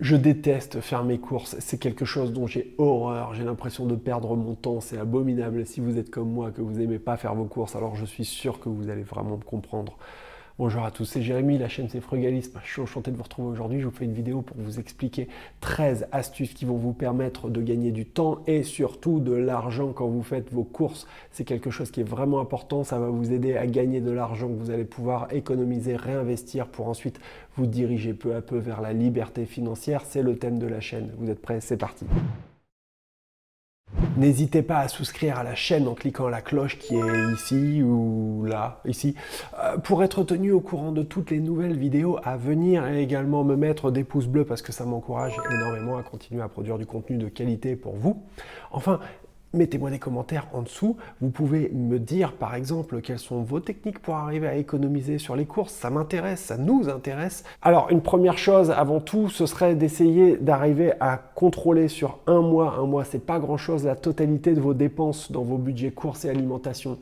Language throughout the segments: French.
Je déteste faire mes courses, c'est quelque chose dont j'ai horreur, j'ai l'impression de perdre mon temps, c'est abominable. Si vous êtes comme moi, que vous n'aimez pas faire vos courses, alors je suis sûr que vous allez vraiment me comprendre. Bonjour à tous, c'est Jérémy, la chaîne c'est Frugalisme. Je suis enchanté de vous retrouver aujourd'hui. Je vous fais une vidéo pour vous expliquer 13 astuces qui vont vous permettre de gagner du temps et surtout de l'argent quand vous faites vos courses. C'est quelque chose qui est vraiment important. Ça va vous aider à gagner de l'argent que vous allez pouvoir économiser, réinvestir pour ensuite vous diriger peu à peu vers la liberté financière. C'est le thème de la chaîne. Vous êtes prêts? C'est parti. N'hésitez pas à souscrire à la chaîne en cliquant la cloche qui est ici ou là, ici, euh, pour être tenu au courant de toutes les nouvelles vidéos à venir et également me mettre des pouces bleus parce que ça m'encourage énormément à continuer à produire du contenu de qualité pour vous. Enfin, Mettez-moi des commentaires en dessous. Vous pouvez me dire par exemple quelles sont vos techniques pour arriver à économiser sur les courses. Ça m'intéresse, ça nous intéresse. Alors une première chose avant tout, ce serait d'essayer d'arriver à contrôler sur un mois. Un mois, c'est pas grand-chose la totalité de vos dépenses dans vos budgets courses et alimentation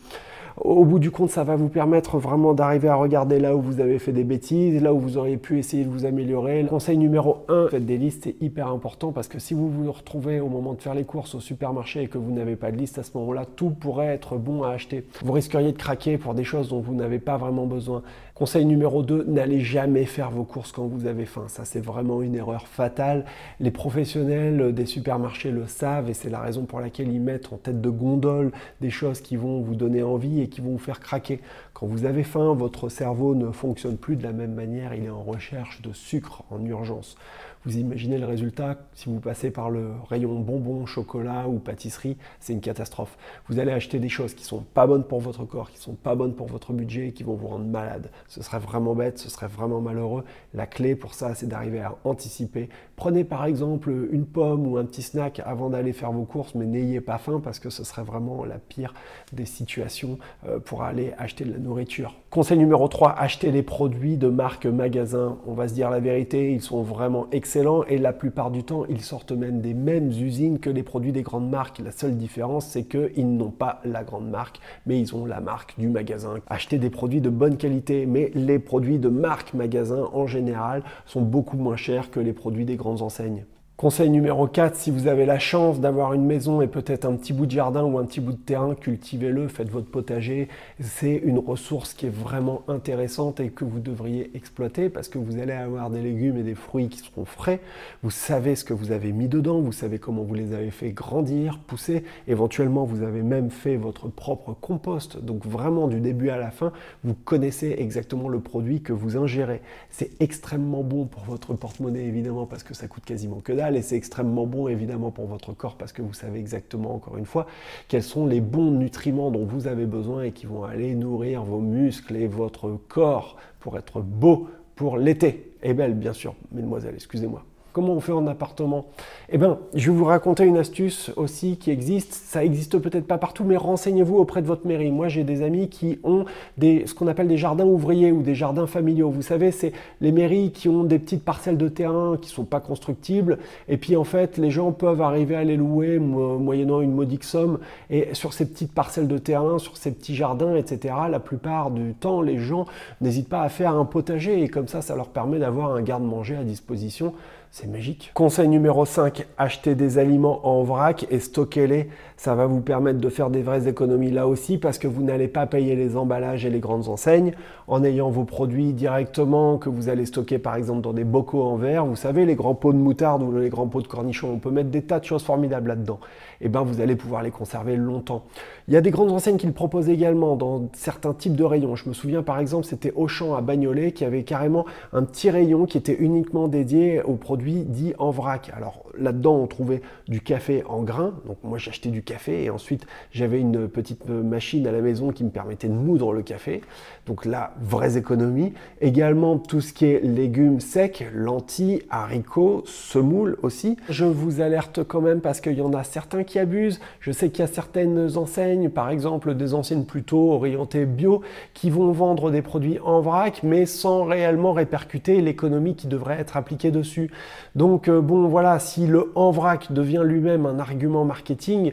au bout du compte, ça va vous permettre vraiment d'arriver à regarder là où vous avez fait des bêtises, là où vous auriez pu essayer de vous améliorer. Le conseil numéro 1, faites des listes, c'est hyper important parce que si vous vous retrouvez au moment de faire les courses au supermarché et que vous n'avez pas de liste à ce moment-là, tout pourrait être bon à acheter. Vous risqueriez de craquer pour des choses dont vous n'avez pas vraiment besoin. Conseil numéro 2, n'allez jamais faire vos courses quand vous avez faim. Ça, c'est vraiment une erreur fatale. Les professionnels des supermarchés le savent et c'est la raison pour laquelle ils mettent en tête de gondole des choses qui vont vous donner envie et qui vont vous faire craquer. Quand vous avez faim, votre cerveau ne fonctionne plus de la même manière. Il est en recherche de sucre en urgence. Vous imaginez le résultat si vous passez par le rayon bonbons, chocolat ou pâtisserie, c'est une catastrophe. Vous allez acheter des choses qui sont pas bonnes pour votre corps, qui sont pas bonnes pour votre budget et qui vont vous rendre malade. Ce serait vraiment bête, ce serait vraiment malheureux. La clé pour ça, c'est d'arriver à anticiper. Prenez par exemple une pomme ou un petit snack avant d'aller faire vos courses, mais n'ayez pas faim parce que ce serait vraiment la pire des situations euh, pour aller acheter de la nourriture. Conseil numéro 3, achetez les produits de marque magasin. On va se dire la vérité, ils sont vraiment excellents et la plupart du temps, ils sortent même des mêmes usines que les produits des grandes marques. La seule différence, c'est qu'ils n'ont pas la grande marque, mais ils ont la marque du magasin. Achetez des produits de bonne qualité, mais les produits de marque magasin en général sont beaucoup moins chers que les produits des grandes enseignes. Conseil numéro 4, si vous avez la chance d'avoir une maison et peut-être un petit bout de jardin ou un petit bout de terrain, cultivez-le, faites votre potager. C'est une ressource qui est vraiment intéressante et que vous devriez exploiter parce que vous allez avoir des légumes et des fruits qui seront frais. Vous savez ce que vous avez mis dedans, vous savez comment vous les avez fait grandir, pousser. Éventuellement, vous avez même fait votre propre compost. Donc vraiment du début à la fin, vous connaissez exactement le produit que vous ingérez. C'est extrêmement bon pour votre porte-monnaie évidemment parce que ça coûte quasiment que dalle et c'est extrêmement bon évidemment pour votre corps parce que vous savez exactement encore une fois quels sont les bons nutriments dont vous avez besoin et qui vont aller nourrir vos muscles et votre corps pour être beau pour l'été. Et belle bien sûr, mesdemoiselles, excusez-moi. Comment on fait en appartement? Eh bien, je vais vous raconter une astuce aussi qui existe. Ça existe peut-être pas partout, mais renseignez-vous auprès de votre mairie. Moi, j'ai des amis qui ont des, ce qu'on appelle des jardins ouvriers ou des jardins familiaux. Vous savez, c'est les mairies qui ont des petites parcelles de terrain qui sont pas constructibles. Et puis, en fait, les gens peuvent arriver à les louer moyennant une modique somme. Et sur ces petites parcelles de terrain, sur ces petits jardins, etc., la plupart du temps, les gens n'hésitent pas à faire un potager. Et comme ça, ça leur permet d'avoir un garde-manger à disposition c'est magique. Conseil numéro 5, achetez des aliments en vrac et stockez-les. Ça va vous permettre de faire des vraies économies là aussi parce que vous n'allez pas payer les emballages et les grandes enseignes en ayant vos produits directement que vous allez stocker par exemple dans des bocaux en verre. Vous savez, les grands pots de moutarde ou les grands pots de cornichons, on peut mettre des tas de choses formidables là-dedans. Et eh bien vous allez pouvoir les conserver longtemps. Il y a des grandes enseignes qui le proposent également dans certains types de rayons. Je me souviens par exemple, c'était Auchan à Bagnolet qui avait carrément un petit rayon qui était uniquement dédié aux produits dit en vrac. Alors là-dedans, on trouvait du café en grains. Donc moi, j'achetais du café et ensuite, j'avais une petite machine à la maison qui me permettait de moudre le café. Donc là, vraies économies. Également, tout ce qui est légumes secs, lentilles, haricots, semoule aussi. Je vous alerte quand même parce qu'il y en a certains qui abusent. Je sais qu'il y a certaines enseignes, par exemple des enseignes plutôt orientées bio, qui vont vendre des produits en vrac, mais sans réellement répercuter l'économie qui devrait être appliquée dessus. Donc euh, bon voilà, si le en vrac devient lui-même un argument marketing,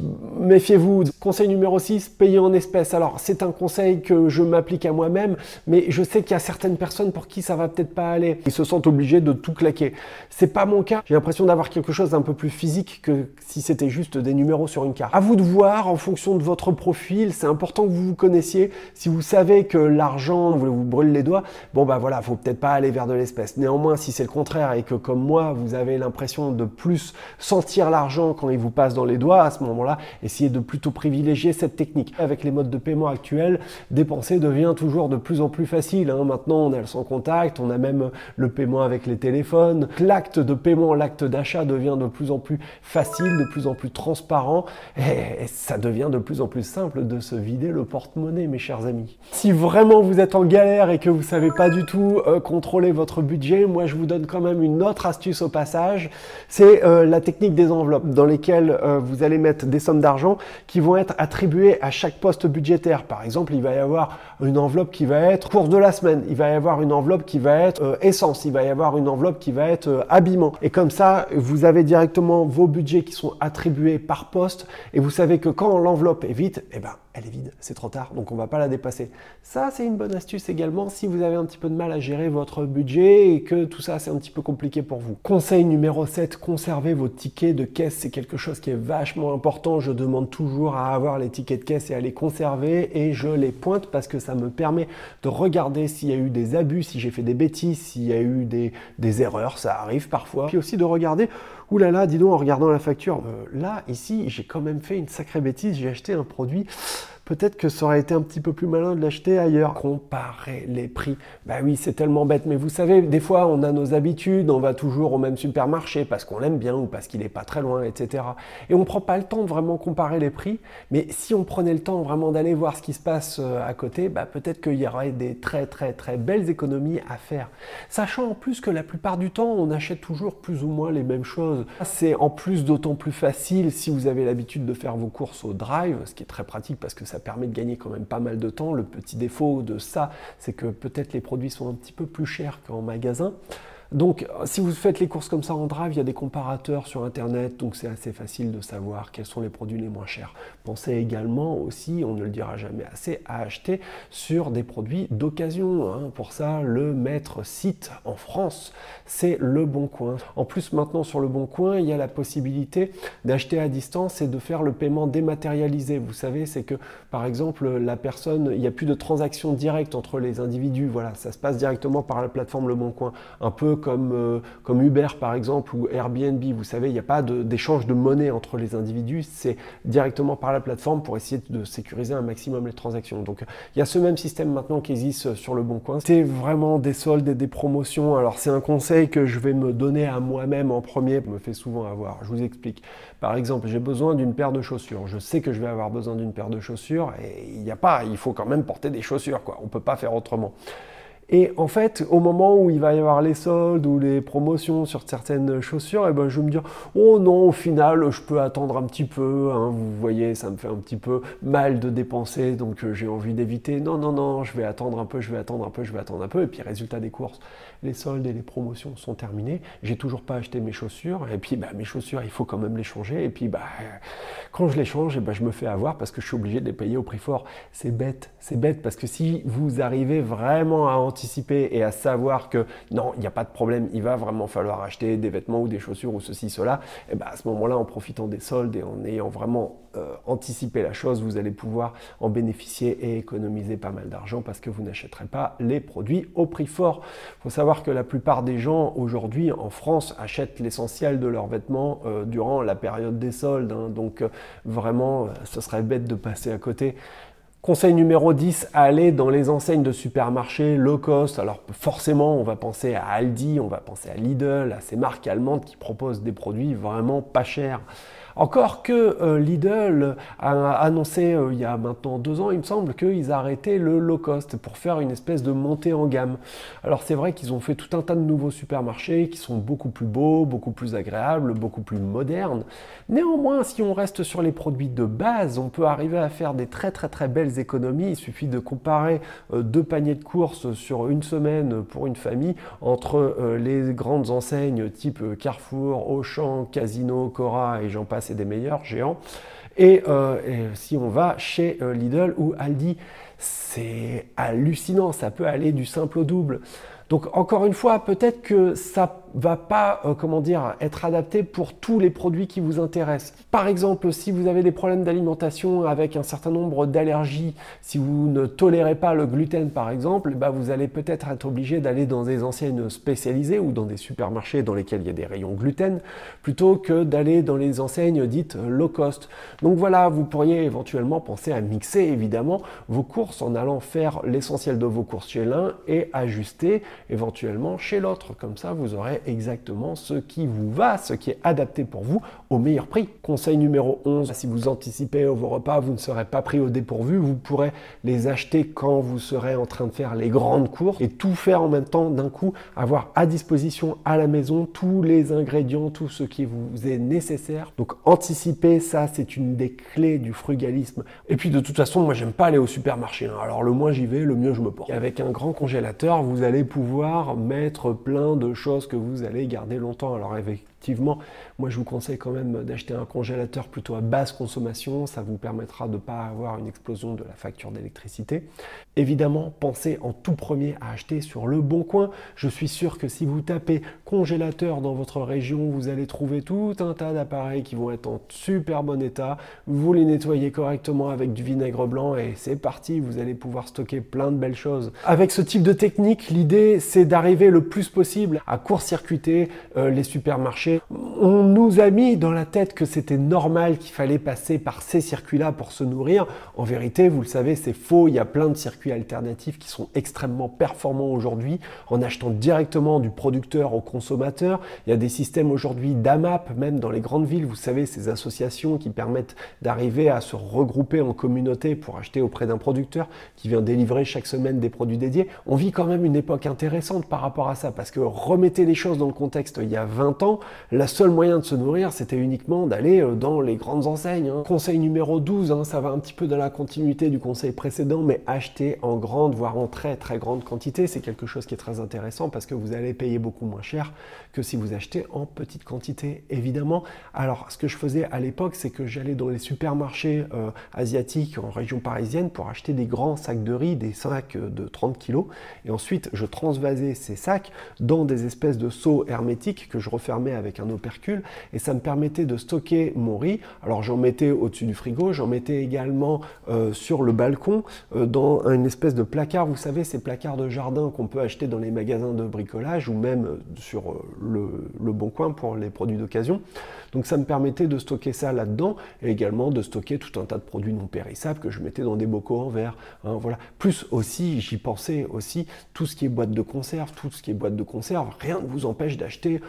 Méfiez-vous. Conseil numéro 6, payer en espèces. Alors, c'est un conseil que je m'applique à moi-même, mais je sais qu'il y a certaines personnes pour qui ça va peut-être pas aller. Ils se sentent obligés de tout claquer. C'est pas mon cas. J'ai l'impression d'avoir quelque chose d'un peu plus physique que si c'était juste des numéros sur une carte. À vous de voir en fonction de votre profil. C'est important que vous vous connaissiez. Si vous savez que l'argent vous, vous brûle les doigts, bon bah voilà, faut peut-être pas aller vers de l'espèce. Néanmoins, si c'est le contraire et que comme moi, vous avez l'impression de plus sentir l'argent quand il vous passe dans les doigts, à ce moment-là, essayez de plutôt privilégier cette technique. Avec les modes de paiement actuels, dépenser devient toujours de plus en plus facile. Hein. Maintenant, on a le sans contact, on a même le paiement avec les téléphones. L'acte de paiement, l'acte d'achat devient de plus en plus facile, de plus en plus transparent et ça devient de plus en plus simple de se vider le porte-monnaie, mes chers amis. Si vraiment vous êtes en galère et que vous savez pas du tout euh, contrôler votre budget, moi je vous donne quand même une autre astuce au passage. C'est euh, la technique des enveloppes dans lesquelles euh, vous allez mettre des sommes d'argent qui vont être attribuées à chaque poste budgétaire. Par exemple, il va y avoir une enveloppe qui va être course de la semaine, il va y avoir une enveloppe qui va être euh, essence, il va y avoir une enveloppe qui va être euh, habillement. Et comme ça, vous avez directement vos budgets qui sont attribués par poste et vous savez que quand l'enveloppe est vide, eh ben, elle est vide, c'est trop tard, donc on va pas la dépasser. Ça, c'est une bonne astuce également si vous avez un petit peu de mal à gérer votre budget et que tout ça, c'est un petit peu compliqué pour vous. Conseil numéro 7, conservez vos tickets de caisse, c'est quelque chose qui est vachement important. Je demande toujours à avoir les tickets de caisse et à les conserver et je les pointe parce que ça me permet de regarder s'il y a eu des abus, si j'ai fait des bêtises, s'il y a eu des, des erreurs, ça arrive parfois. Puis aussi de regarder Ouh là là, dis donc, en regardant la facture, euh, là, ici, j'ai quand même fait une sacrée bêtise, j'ai acheté un produit peut-être que ça aurait été un petit peu plus malin de l'acheter ailleurs. Comparer les prix. Bah oui, c'est tellement bête. Mais vous savez, des fois, on a nos habitudes, on va toujours au même supermarché parce qu'on l'aime bien ou parce qu'il n'est pas très loin, etc. Et on ne prend pas le temps de vraiment comparer les prix. Mais si on prenait le temps vraiment d'aller voir ce qui se passe euh, à côté, bah peut-être qu'il y aurait des très très très belles économies à faire. Sachant en plus que la plupart du temps, on achète toujours plus ou moins les mêmes choses. C'est en plus d'autant plus facile si vous avez l'habitude de faire vos courses au drive, ce qui est très pratique parce que ça permet de gagner quand même pas mal de temps. Le petit défaut de ça, c'est que peut-être les produits sont un petit peu plus chers qu'en magasin. Donc, si vous faites les courses comme ça en drive, il y a des comparateurs sur Internet, donc c'est assez facile de savoir quels sont les produits les moins chers. Pensez également aussi, on ne le dira jamais assez, à acheter sur des produits d'occasion. Hein. Pour ça, le maître site en France, c'est Le Bon Coin. En plus, maintenant sur Le Bon Coin, il y a la possibilité d'acheter à distance et de faire le paiement dématérialisé. Vous savez, c'est que par exemple, la personne, il n'y a plus de transaction directe entre les individus. Voilà, ça se passe directement par la plateforme Le Bon Coin. Un peu comme, euh, comme Uber par exemple ou Airbnb. Vous savez, il n'y a pas d'échange de, monnaie entre les individus, c'est directement par la plateforme pour essayer de sécuriser un maximum les transactions. Donc il y a ce même système maintenant qui existe sur le Bon Coin. C'est vraiment des soldes et des promotions. Alors c'est un conseil que je vais me donner à moi-même en premier, me fait souvent avoir. Je vous explique. Par exemple, j'ai besoin d'une paire de chaussures. Je sais que je vais avoir besoin d'une paire de chaussures et il n'y a pas, il faut quand même porter des chaussures quoi. On peut pas faire autrement. Et en fait, au moment où il va y avoir les soldes ou les promotions sur certaines chaussures, et eh ben, je vais me dire, oh non, au final, je peux attendre un petit peu. Hein, vous voyez, ça me fait un petit peu mal de dépenser, donc euh, j'ai envie d'éviter. Non, non, non, je vais attendre un peu, je vais attendre un peu, je vais attendre un peu. Et puis, résultat des courses, les soldes et les promotions sont terminés. J'ai toujours pas acheté mes chaussures. Et puis, bah, mes chaussures, il faut quand même les changer. Et puis, bah, quand je les change, eh ben, je me fais avoir parce que je suis obligé de les payer au prix fort. C'est bête, c'est bête parce que si vous arrivez vraiment à anticiper et à savoir que non, il n'y a pas de problème, il va vraiment falloir acheter des vêtements ou des chaussures ou ceci, cela, et eh ben, à ce moment-là, en profitant des soldes et en ayant vraiment euh, anticipé la chose, vous allez pouvoir en bénéficier et économiser pas mal d'argent parce que vous n'achèterez pas les produits au prix fort. Faut savoir que la plupart des gens aujourd'hui en France achètent l'essentiel de leurs vêtements euh, durant la période des soldes. Hein. donc euh, vraiment, ce serait bête de passer à côté. Conseil numéro 10, aller dans les enseignes de supermarchés low cost. Alors forcément, on va penser à Aldi, on va penser à Lidl, à ces marques allemandes qui proposent des produits vraiment pas chers. Encore que euh, Lidl a annoncé euh, il y a maintenant deux ans, il me semble, qu'ils arrêtaient le low cost pour faire une espèce de montée en gamme. Alors c'est vrai qu'ils ont fait tout un tas de nouveaux supermarchés qui sont beaucoup plus beaux, beaucoup plus agréables, beaucoup plus modernes. Néanmoins, si on reste sur les produits de base, on peut arriver à faire des très très très belles économies. Il suffit de comparer euh, deux paniers de courses sur une semaine pour une famille entre les grandes enseignes type Carrefour, Auchan, Casino, Cora et j'en passe des meilleurs géants. Et, et si on va chez Lidl ou Aldi, c'est hallucinant, ça peut aller du simple au double. Donc encore une fois, peut-être que ça va pas, euh, comment dire, être adapté pour tous les produits qui vous intéressent. Par exemple, si vous avez des problèmes d'alimentation avec un certain nombre d'allergies, si vous ne tolérez pas le gluten par exemple, bah vous allez peut-être être obligé d'aller dans des enseignes spécialisées ou dans des supermarchés dans lesquels il y a des rayons gluten, plutôt que d'aller dans les enseignes dites low cost. Donc voilà, vous pourriez éventuellement penser à mixer évidemment vos courses en allant faire l'essentiel de vos courses chez l'un et ajuster éventuellement chez l'autre. Comme ça, vous aurez exactement ce qui vous va, ce qui est adapté pour vous au meilleur prix. Conseil numéro 11, si vous anticipez vos repas, vous ne serez pas pris au dépourvu, vous pourrez les acheter quand vous serez en train de faire les grandes courses et tout faire en même temps d'un coup, avoir à disposition à la maison tous les ingrédients, tout ce qui vous est nécessaire. Donc anticiper, ça c'est une des clés du frugalisme. Et puis de toute façon, moi j'aime pas aller au supermarché. Hein. Alors le moins j'y vais, le mieux je me porte. avec un grand congélateur, vous allez pouvoir mettre plein de choses que vous vous allez garder longtemps. Alors avec effectivement, moi je vous conseille quand même d'acheter un congélateur plutôt à basse consommation, ça vous permettra de ne pas avoir une explosion de la facture d'électricité. Évidemment, pensez en tout premier à acheter sur le bon coin. Je suis sûr que si vous tapez congélateur dans votre région, vous allez trouver tout un tas d'appareils qui vont être en super bon état. Vous les nettoyez correctement avec du vinaigre blanc et c'est parti, vous allez pouvoir stocker plein de belles choses. Avec ce type de technique, l'idée c'est d'arriver le plus possible à court-circuiter euh, les supermarchés on nous a mis dans la tête que c'était normal qu'il fallait passer par ces circuits-là pour se nourrir. En vérité, vous le savez, c'est faux. Il y a plein de circuits alternatifs qui sont extrêmement performants aujourd'hui en achetant directement du producteur au consommateur. Il y a des systèmes aujourd'hui d'AMAP, même dans les grandes villes, vous savez, ces associations qui permettent d'arriver à se regrouper en communauté pour acheter auprès d'un producteur qui vient délivrer chaque semaine des produits dédiés. On vit quand même une époque intéressante par rapport à ça parce que remettez les choses dans le contexte il y a 20 ans, la seule moyen de se nourrir, c'était uniquement d'aller euh, dans les grandes enseignes. Hein. Conseil numéro 12, hein, ça va un petit peu dans la continuité du conseil précédent, mais acheter en grande, voire en très très grande quantité, c'est quelque chose qui est très intéressant parce que vous allez payer beaucoup moins cher que si vous achetez en petite quantité, évidemment. Alors, ce que je faisais à l'époque, c'est que j'allais dans les supermarchés euh, asiatiques en région parisienne pour acheter des grands sacs de riz, des sacs de 30 kg, et ensuite je transvasais ces sacs dans des espèces de seaux hermétiques que je refermais avec un opercule et ça me permettait de stocker mon riz. Alors j'en mettais au-dessus du frigo, j'en mettais également euh, sur le balcon euh, dans une espèce de placard, vous savez ces placards de jardin qu'on peut acheter dans les magasins de bricolage ou même euh, sur le, le Bon Coin pour les produits d'occasion. Donc ça me permettait de stocker ça là-dedans et également de stocker tout un tas de produits non périssables que je mettais dans des bocaux en verre. Hein, voilà. Plus aussi, j'y pensais aussi, tout ce qui est boîte de conserve, tout ce qui est boîte de conserve, rien ne vous empêche d'acheter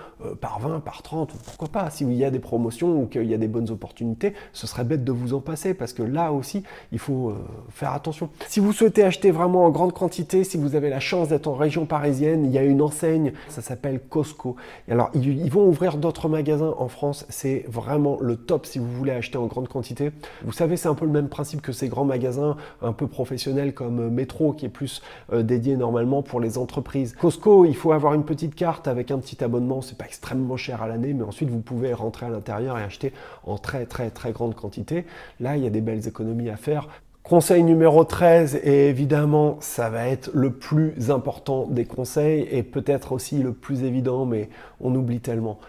par 20, par 30, pourquoi pas, s'il y a des promotions ou qu'il y a des bonnes opportunités, ce serait bête de vous en passer parce que là aussi, il faut euh, faire attention. Si vous souhaitez acheter vraiment en grande quantité, si vous avez la chance d'être en région parisienne, il y a une enseigne, ça s'appelle Costco. alors, ils, vont ouvrir d'autres magasins en France, c'est vraiment le top si vous voulez acheter en grande quantité. Vous savez, c'est un peu le même principe que ces grands magasins un peu professionnels comme euh, Metro qui est plus euh, dédié normalement pour les entreprises. Costco, il faut avoir une petite carte avec un petit abonnement, c'est pas extrêmement cher l'année, mais ensuite vous pouvez rentrer à l'intérieur et acheter en très très très grande quantité. Là, il y a des belles économies à faire. Conseil numéro 13, et évidemment, ça va être le plus important des conseils et peut-être aussi le plus évident, mais on oublie tellement.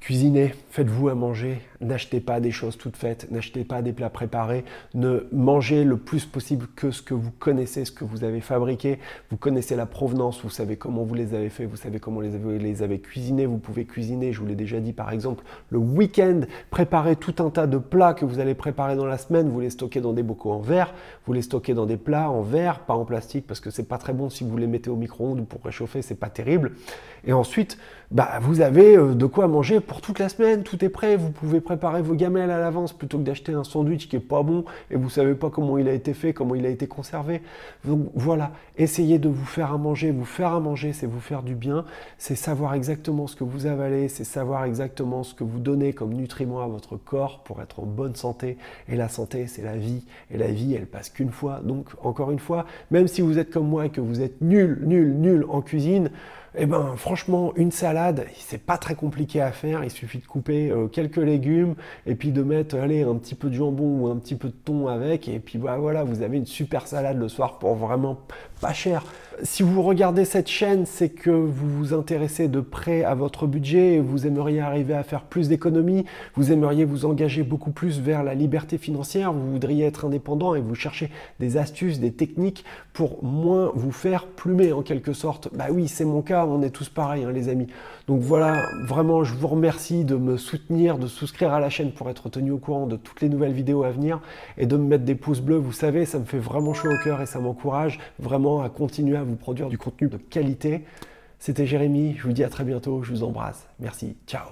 Cuisinez, faites-vous à manger, n'achetez pas des choses toutes faites, n'achetez pas des plats préparés, ne mangez le plus possible que ce que vous connaissez, ce que vous avez fabriqué, vous connaissez la provenance, vous savez comment vous les avez fait, vous savez comment les avez, les avez cuisinés, vous pouvez cuisiner, je vous l'ai déjà dit par exemple, le week-end, préparer tout un tas de plats que vous allez préparer dans la semaine, vous les stockez dans des bocaux en verre, vous les stockez dans des plats en verre, pas en plastique parce que c'est pas très bon si vous les mettez au micro-ondes ou pour réchauffer, c'est pas terrible. Et ensuite, bah, vous avez euh, de quoi manger pour toute la semaine, tout est prêt, vous pouvez préparer vos gamelles à l'avance plutôt que d'acheter un sandwich qui est pas bon et vous savez pas comment il a été fait, comment il a été conservé. Donc voilà, essayez de vous faire à manger, vous faire à manger, c'est vous faire du bien, c'est savoir exactement ce que vous avalez, c'est savoir exactement ce que vous donnez comme nutriments à votre corps pour être en bonne santé. Et la santé, c'est la vie, et la vie, elle passe qu'une fois. Donc encore une fois, même si vous êtes comme moi et que vous êtes nul, nul, nul en cuisine, Eh ben, franchement, une salade, c'est pas très compliqué à faire. Il suffit de couper euh, quelques légumes et puis de mettre, allez, un petit peu de jambon ou un petit peu de thon avec. Et puis bah, voilà, vous avez une super salade le soir pour vraiment pas cher. Si vous regardez cette chaîne, c'est que vous vous intéressez de près à votre budget, vous aimeriez arriver à faire plus d'économies, vous aimeriez vous engager beaucoup plus vers la liberté financière, vous voudriez être indépendant et vous cherchez des astuces, des techniques pour moins vous faire plumer en quelque sorte. Bah oui, c'est mon cas on est tous pareils, hein, les amis. Donc voilà, vraiment, je vous remercie de me soutenir, de souscrire à la chaîne pour être tenu au courant de toutes les nouvelles vidéos à venir et de me mettre des pouces bleus. Vous savez, ça me fait vraiment chaud au cœur et ça m'encourage vraiment à continuer à vous produire du contenu de qualité. C'était Jérémy, je vous dis à très bientôt, je vous embrasse. Merci, ciao